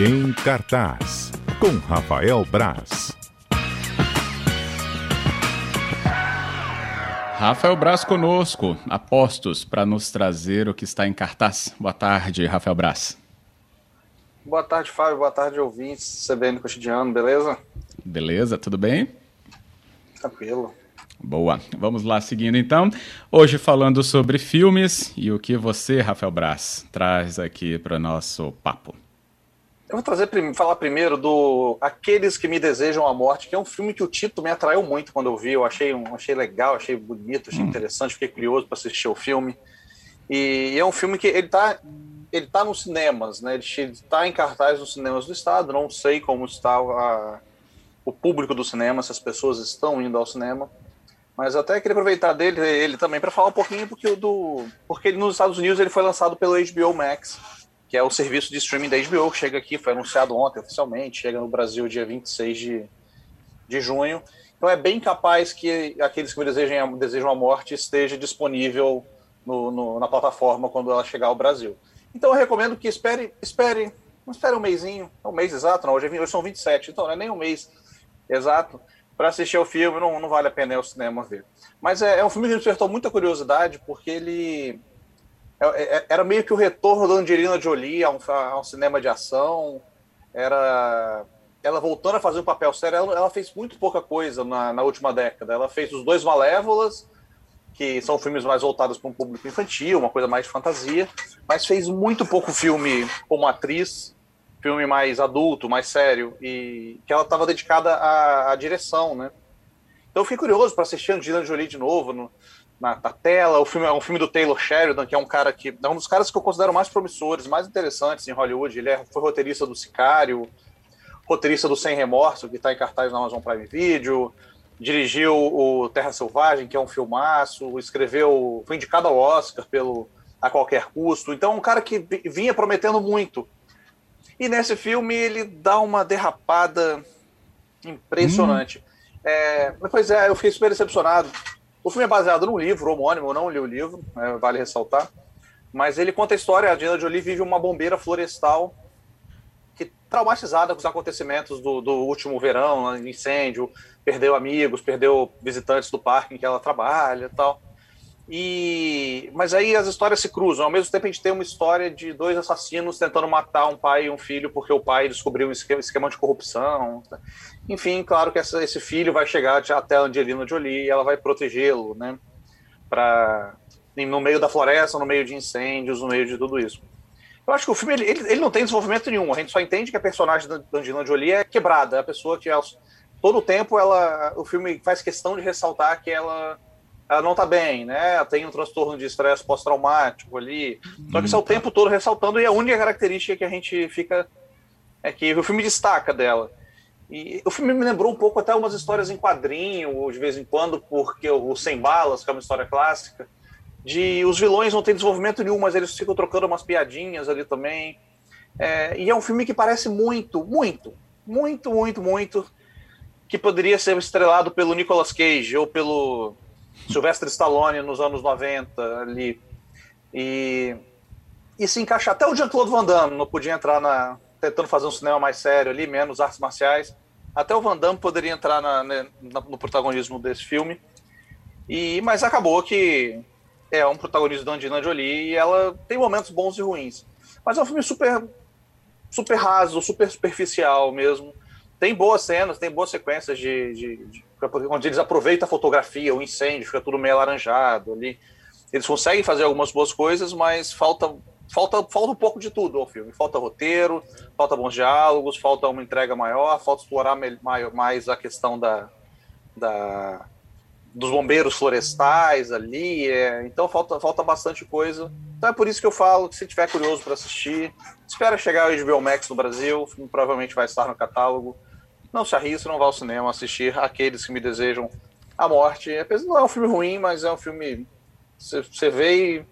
Em cartaz, com Rafael Braz. Rafael Braz conosco, apostos para nos trazer o que está em cartaz. Boa tarde, Rafael Braz. Boa tarde, Fábio. Boa tarde, ouvintes. CBN Cotidiano, beleza? Beleza, tudo bem? Tranquilo. Boa. Vamos lá, seguindo então. Hoje falando sobre filmes e o que você, Rafael Braz, traz aqui para o nosso papo. Eu vou trazer, falar primeiro do Aqueles que Me Desejam a Morte, que é um filme que o título me atraiu muito quando eu vi. Eu achei, achei legal, achei bonito, achei hum. interessante, fiquei curioso para assistir o filme. E é um filme que ele está ele tá nos cinemas, né? Ele está em cartaz nos cinemas do estado. Não sei como está a, o público do cinema, se as pessoas estão indo ao cinema. Mas até queria aproveitar dele ele também para falar um pouquinho porque do porque ele, nos Estados Unidos ele foi lançado pelo HBO Max que é o serviço de streaming da HBO, que chega aqui, foi anunciado ontem oficialmente, chega no Brasil dia 26 de, de junho. Então é bem capaz que aqueles que desejam, desejam a morte esteja disponível no, no, na plataforma quando ela chegar ao Brasil. Então eu recomendo que espere, espere, espere um mêsinho, é um mês exato, não, hoje, é, hoje são 27, então não é nem um mês exato, para assistir ao filme, não, não vale a pena ir ao cinema ver. Mas é, é um filme que me despertou muita curiosidade, porque ele era meio que o retorno da Angelina Jolie a um, a um, cinema de ação. Era ela voltando a fazer um papel sério. Ela, ela fez muito pouca coisa na, na, última década. Ela fez os dois Malévolas, que são filmes mais voltados para um público infantil, uma coisa mais de fantasia, mas fez muito pouco filme como atriz, filme mais adulto, mais sério, e que ela estava dedicada à, à, direção, né? Então eu fiquei curioso para assistir Angelina Jolie de novo. No, na, na, tela. O filme é um filme do Taylor Sheridan, que é um cara que é um dos caras que eu considero mais promissores, mais interessantes em Hollywood. Ele é, foi roteirista do Sicário, roteirista do Sem Remorso, que está em cartaz na Amazon Prime Video, dirigiu o Terra Selvagem, que é um filmaço, escreveu, foi indicado ao Oscar pelo A Qualquer Custo. Então, um cara que vinha prometendo muito. E nesse filme ele dá uma derrapada impressionante. Hum. É, pois é, eu fiquei super decepcionado. O filme é baseado num livro homônimo, eu não li o livro, né, vale ressaltar. Mas ele conta a história, a Dina Jolie vive uma bombeira florestal que traumatizada com os acontecimentos do, do último verão, né, incêndio, perdeu amigos, perdeu visitantes do parque em que ela trabalha e tal. E mas aí as histórias se cruzam. Ao mesmo tempo a gente tem uma história de dois assassinos tentando matar um pai e um filho porque o pai descobriu um esquema, de corrupção. Enfim, claro que essa, esse filho vai chegar até a Angelina Jolie e ela vai protegê-lo, né? Para no meio da floresta, no meio de incêndios, no meio de tudo isso. Eu acho que o filme ele, ele não tem desenvolvimento nenhum. A gente só entende que a personagem da Angelina Jolie é quebrada, é a pessoa que ela, todo o tempo ela, o filme faz questão de ressaltar que ela ela não está bem, né? Ela tem um transtorno de estresse pós-traumático ali. Só que isso é o tempo todo ressaltando, e a única característica que a gente fica é que o filme destaca dela. E o filme me lembrou um pouco até umas histórias em quadrinho, de vez em quando, porque o Sem Balas, que é uma história clássica, de os vilões não têm desenvolvimento nenhum, mas eles ficam trocando umas piadinhas ali também. É, e é um filme que parece muito, muito, muito, muito, muito que poderia ser estrelado pelo Nicolas Cage ou pelo Sylvester Stallone nos anos 90 ali. E, e se encaixar. Até o Jean-Claude Van Damme não podia entrar na. tentando fazer um cinema mais sério ali, menos artes marciais. Até o Van Damme poderia entrar na, né, no protagonismo desse filme. E, mas acabou que é um protagonismo da Angelina Jolie e ela tem momentos bons e ruins. Mas é um filme super, super raso, super superficial mesmo. Tem boas cenas, tem boas sequências de, de, de onde eles aproveitam a fotografia, o incêndio, fica tudo meio alaranjado ali. Eles conseguem fazer algumas boas coisas, mas falta, falta, falta um pouco de tudo ao filme. Falta roteiro, falta bons diálogos, falta uma entrega maior, falta explorar mais a questão da, da dos bombeiros florestais ali. É, então falta, falta bastante coisa. Então é por isso que eu falo que se tiver curioso para assistir, espera chegar o HBO Max no Brasil, o filme provavelmente vai estar no catálogo não se arrisque, não vá ao cinema assistir aqueles que me desejam a morte. Não é um filme ruim, mas é um filme. Você vê e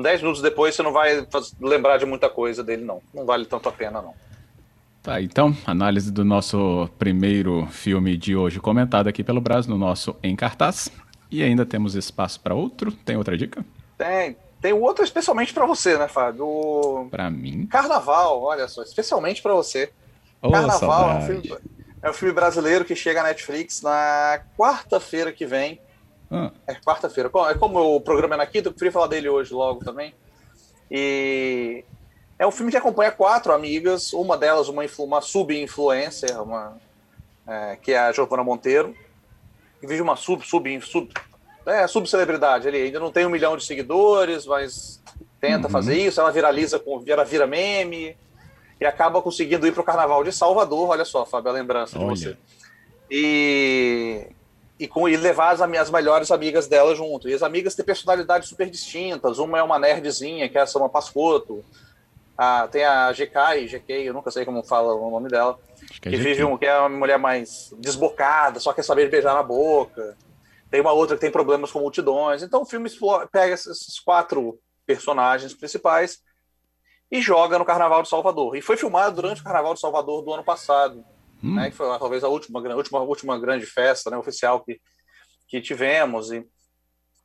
10 minutos depois você não vai lembrar de muita coisa dele, não. Não vale tanto a pena, não. Tá, então, análise do nosso primeiro filme de hoje, comentado aqui pelo Brasil no nosso Em Cartaz. E ainda temos espaço para outro? Tem outra dica? Tem. Tem outro especialmente para você, né, Fábio? Para mim? Carnaval, olha só, especialmente para você. Oh, Carnaval é um, filme, é um, filme, brasileiro que chega na Netflix na quarta-feira que vem. Ah. É quarta-feira. É como o programa é na quinta, eu queria falar dele hoje logo também. E é um filme que acompanha quatro amigas, uma delas uma, uma sub-influencer, uma, é, que é a Giovana Monteiro, que vive uma sub, sub, sub, é, subcelebridade ali. Ainda não tem um milhão de seguidores, mas tenta uhum. fazer isso. Ela viraliza, com, ela vira meme e acaba conseguindo ir para o Carnaval de Salvador. Olha só, Fábio, a lembrança olha. de você. E e, com, e levar as, as melhores amigas dela junto. E as amigas têm personalidades super distintas. Uma é uma nerdzinha, que é a Sama Pascoto. Ah, tem a GK, GK, eu nunca sei como fala o nome dela. Que, é que vive um, que é uma mulher mais desbocada, só quer saber beijar na boca. Tem uma outra que tem problemas com multidões. Então o filme pega esses quatro personagens principais e joga no Carnaval de Salvador. E foi filmado durante o Carnaval de Salvador do ano passado hum. né, que foi talvez a última, última, última grande festa né, oficial que, que tivemos. E,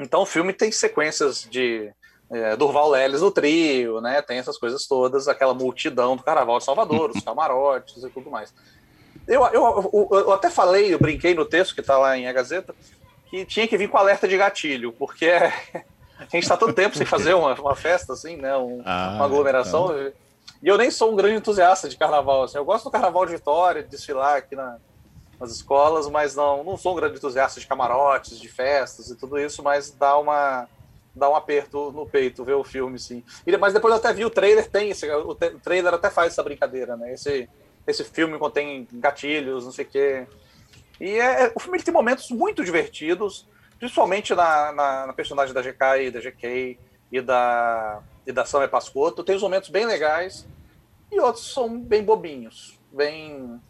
então o filme tem sequências de é, Durval Leles no trio, né, tem essas coisas todas, aquela multidão do Carnaval de Salvador, os camarotes e tudo mais. Eu, eu, eu, até falei, eu brinquei no texto que está lá em A Gazeta, que tinha que vir com alerta de gatilho, porque a gente está todo tempo sem fazer uma, uma festa assim, né? Um, ah, uma aglomeração. Então... E eu nem sou um grande entusiasta de carnaval. Assim. Eu gosto do carnaval de Vitória, de desfilar aqui na, nas escolas, mas não, não sou um grande entusiasta de camarotes, de festas e tudo isso, mas dá uma dá um aperto no peito ver o filme, sim. E, mas depois eu até vi o trailer, tem esse, o, o trailer até faz essa brincadeira, né? Esse, esse filme contém gatilhos, não sei o quê. E é, é, o filme tem momentos muito divertidos, principalmente na, na, na personagem da GK e da GK e da, e da Samia Pascotto. Tem uns momentos bem legais e outros são bem bobinhos, bem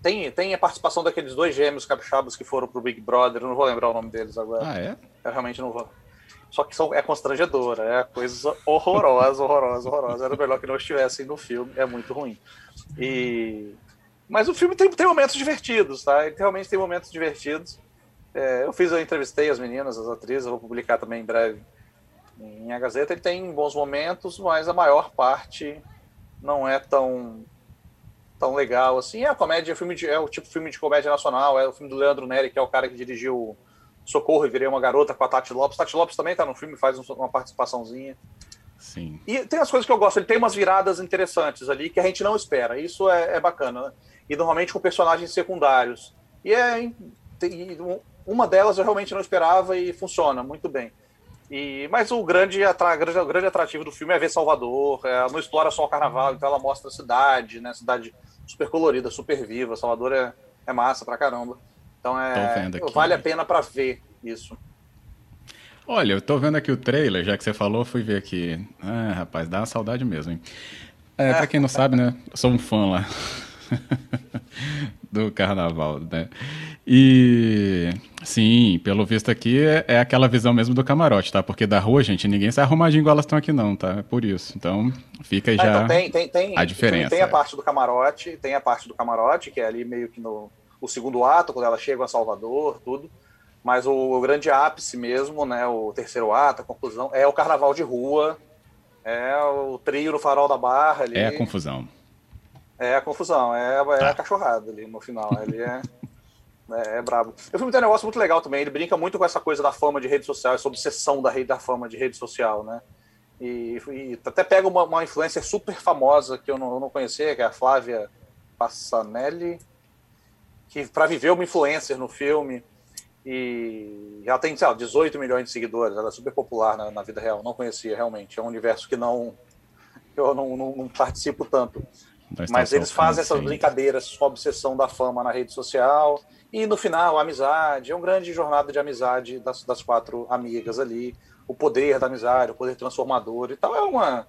tem, tem a participação daqueles dois gêmeos capixabas que foram pro Big Brother, não vou lembrar o nome deles agora. Ah, é? Eu realmente não vou. Só que são, é constrangedora, é coisa horrorosa, horrorosa, horrorosa. Era melhor que não estivessem no filme, é muito ruim. E... Mas o filme tem, tem momentos divertidos, tá? Ele realmente tem momentos divertidos. É, eu fiz, eu entrevistei as meninas, as atrizes, vou publicar também em breve em A Gazeta. Ele tem bons momentos, mas a maior parte não é tão tão legal assim. É a comédia, é, filme de, é o tipo de filme de comédia nacional, é o filme do Leandro Neri, que é o cara que dirigiu Socorro e Virei uma Garota com a Tati Lopes. Tati Lopes também tá no filme, faz uma participaçãozinha. Sim. E tem as coisas que eu gosto, ele tem umas viradas interessantes ali que a gente não espera. Isso é, é bacana, né? E normalmente com personagens secundários. E é tem, uma delas eu realmente não esperava e funciona muito bem. E, mas o grande, atra, grande, grande atrativo do filme é ver Salvador. É, ela não explora só o carnaval, então ela mostra a cidade, né? Cidade super colorida, super viva. Salvador é, é massa pra caramba. Então é, vale a pena para ver isso. Olha, eu tô vendo aqui o trailer, já que você falou, fui ver aqui. Ah, rapaz, dá uma saudade mesmo, hein? É, pra quem não sabe, né? Eu sou um fã lá. do carnaval, né? E sim, pelo visto aqui é, é, aquela visão mesmo do camarote, tá? Porque da rua, gente, ninguém sai arrumadinho igual elas estão aqui, não, tá? É por isso. Então, fica aí ah, já então tem, tem, tem, a diferença. Tem a parte do camarote, tem a parte do camarote, que é ali meio que no o segundo ato, quando elas chegam a Salvador, tudo. Mas o, o grande ápice mesmo, né? O terceiro ato, a conclusão, é o carnaval de rua, é o trio no farol da barra ali. É a confusão. É a confusão, é, é tá. a cachorrada ali no final. Ele é. É, é brabo. O filme tem um negócio muito legal também. Ele brinca muito com essa coisa da fama de rede social, essa obsessão da, da fama de rede social, né? E, e até pega uma, uma influência super famosa que eu não, eu não conhecia, que é a Flávia Passanelli, que para viver uma influencer no filme. E ela tem, sei lá, 18 milhões de seguidores, ela é super popular na, na vida real. Não conhecia realmente. É um universo que não eu não, não, não participo tanto. Mas eles fazem essas brincadeiras com a obsessão da fama na rede social. E no final, a amizade. É uma grande jornada de amizade das, das quatro amigas ali. O poder da amizade, o poder transformador e tal. É uma,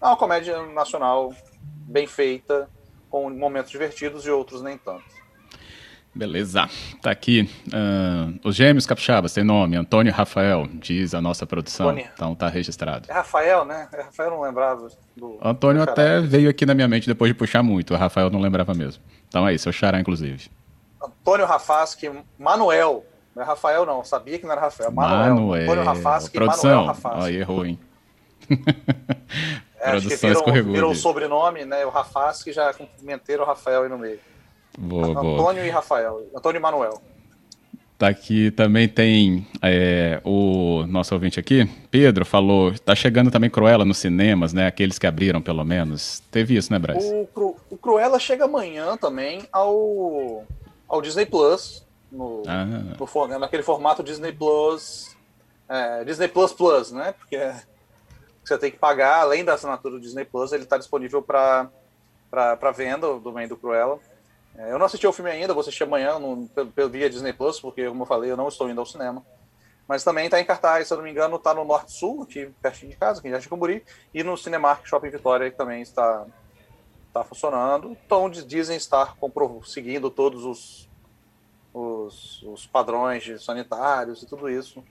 é uma comédia nacional bem feita, com momentos divertidos e outros nem tanto. Beleza. Tá aqui. Uh, os gêmeos capixabas tem nome, Antônio Rafael, diz a nossa produção. Antônio. Então tá registrado. É Rafael, né? É Rafael não lembrava do. Antônio do até veio aqui na minha mente depois de puxar muito. O Rafael não lembrava mesmo. Então é isso, eu xará, inclusive. Antônio Rafasque, Manuel, Não é Rafael, não. Sabia que não era Rafael. Manuel. Manuel. Antônio Rafasque Produção. Manuel Rafasque. Aí errou, hein? É, acho que Produção virou, virou o sobrenome, né? O Rafasque já cumprimenteiro o Rafael aí no meio. Boa, boa. Antônio e Rafael. Antônio e Manuel. Tá aqui também tem é, o nosso ouvinte aqui, Pedro, falou, tá chegando também Cruella nos cinemas, né? Aqueles que abriram, pelo menos. Teve isso, né, Braz? O, Cru- o Cruella chega amanhã também ao, ao Disney Plus. No, Ah, no naquele formato Disney Plus. é, Disney Plus Plus, né? Porque você tem que pagar, além da assinatura do Disney Plus, ele está disponível para venda do bem do Cruella. É, eu não assisti ao filme ainda, vou assistir amanhã no, pelo, pelo via Disney Plus, porque, como eu falei, eu não estou indo ao cinema. Mas também está em cartaz, se eu não me engano, está no Norte Sul, aqui pertinho de casa, aqui em Jardim Camburi, e no Cinemark Shopping Vitória, que também está, está funcionando. Então, diz- dizem estar seguindo todos os, os, os padrões de sanitários e tudo isso,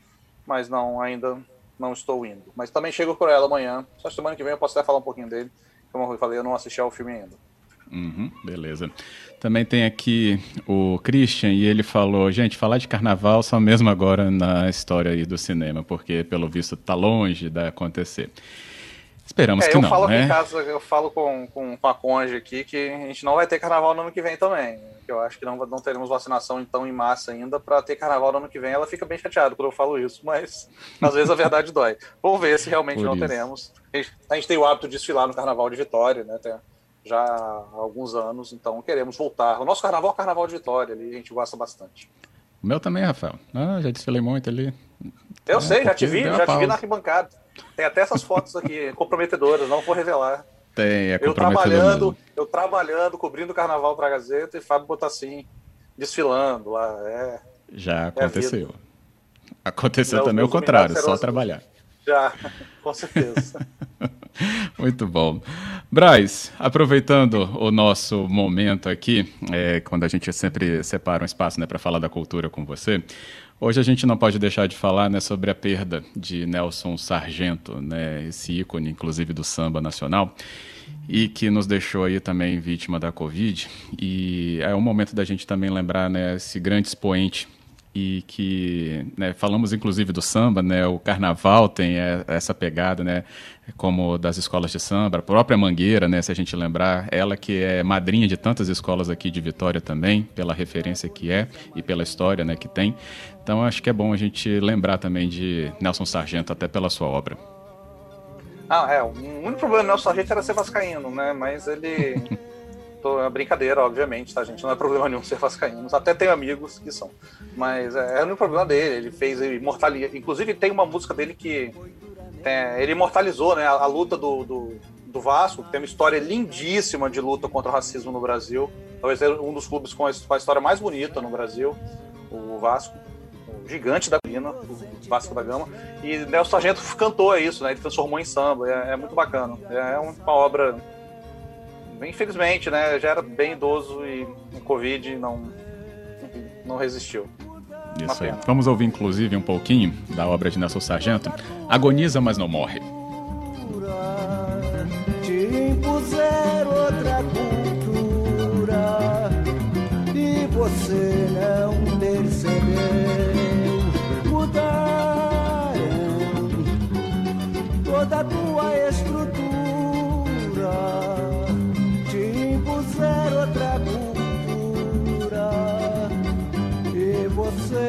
mas não, ainda não estou indo. Mas também chego por ela amanhã, só semana que vem eu posso até falar um pouquinho dele. Como eu falei, eu não assisti ao filme ainda. Uhum, beleza. Também tem aqui o Christian e ele falou, gente, falar de carnaval só mesmo agora na história aí do cinema, porque pelo visto tá longe de acontecer. Esperamos É, que eu não, falo né? casa, eu falo com, com, com a Conde aqui que a gente não vai ter carnaval no ano que vem também. Que eu acho que não, não teremos vacinação então em massa ainda para ter carnaval no ano que vem. Ela fica bem chateada quando eu falo isso, mas às vezes a verdade dói. Vamos ver se realmente Por não isso. teremos. A gente, a gente tem o hábito de desfilar no carnaval de Vitória, né? Tem já há alguns anos, então queremos voltar. O nosso carnaval é o carnaval de Vitória, ali a gente gosta bastante. O meu também, Rafael. Ah, já desfilei muito ali. Eu É, sei, já te vi, já te vi na arquibancada. Tem até essas fotos aqui comprometedoras, não vou revelar. Tem, é Eu trabalhando, mesmo. eu trabalhando, cobrindo o carnaval pra Gazeta e Fábio Botassin desfilando lá. É, Já a aconteceu. Aconteceu Não, também o contrário, só trabalhar. Já, com certeza. Muito bom. Braz, aproveitando o nosso momento aqui, é, quando a gente sempre separa um espaço né, para falar da cultura com você, hoje a gente não pode deixar de falar né, sobre a perda de Nelson Sargento, né, esse ícone, inclusive, do samba nacional, e que nos deixou aí também vítima da Covid. E é um momento da gente também lembrar né, esse grande expoente e que né, falamos inclusive do samba, né, o carnaval tem é, essa pegada, né, como das escolas de samba, a própria Mangueira, né, se a gente lembrar, ela que é madrinha de tantas escolas aqui de Vitória também, pela referência que é e pela história, né, que tem. Então acho que é bom a gente lembrar também de Nelson Sargento até pela sua obra. Ah, é, o único problema do Nelson Sargento era ser vascaíno, né? Mas ele... Tô, é brincadeira, obviamente, tá, gente? Não é problema nenhum ser vascaíno. Até tenho amigos que são. Mas é, é o problema dele. Ele fez imortalizar. Inclusive, tem uma música dele que é, ele imortalizou né, a, a luta do, do, do Vasco, que tem uma história lindíssima de luta contra o racismo no Brasil. Talvez seja um dos clubes com a, com a história mais bonita no Brasil, o Vasco. O gigante da colina, o Vasco da Gama. E Nelson Sargento cantou isso, né? Ele transformou em samba. É, é muito bacana. É uma obra infelizmente, né, já era bem idoso e o Covid não, não resistiu. Isso aí. Vamos ouvir inclusive um pouquinho da obra de Nelson Sargento, Agoniza, mas não morre. te impuser outra cultura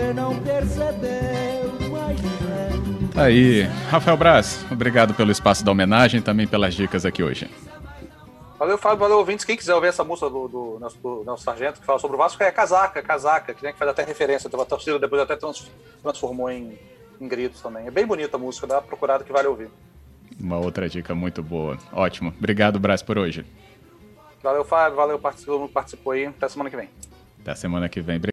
você não percebeu. Mas é Tá aí, Rafael Braz, obrigado pelo espaço da homenagem e também pelas dicas aqui hoje. Valeu, Fábio, valeu, ouvintes. Quem quiser ouvir essa música do, do, Nelson- do Nelson Sargento, que fala sobre o Vasco, é Casaca, Casaca, que, né, que faz até referência. A torcida depois até trans- transformou em, em gritos também. É bem bonita a música, dá uma procurada que vale ouvir. Uma outra dica muito boa. Ótimo. Obrigado, Braz, por hoje. Valeu, Fábio, valeu, participou, participou aí. Até semana que vem. Até semana que vem.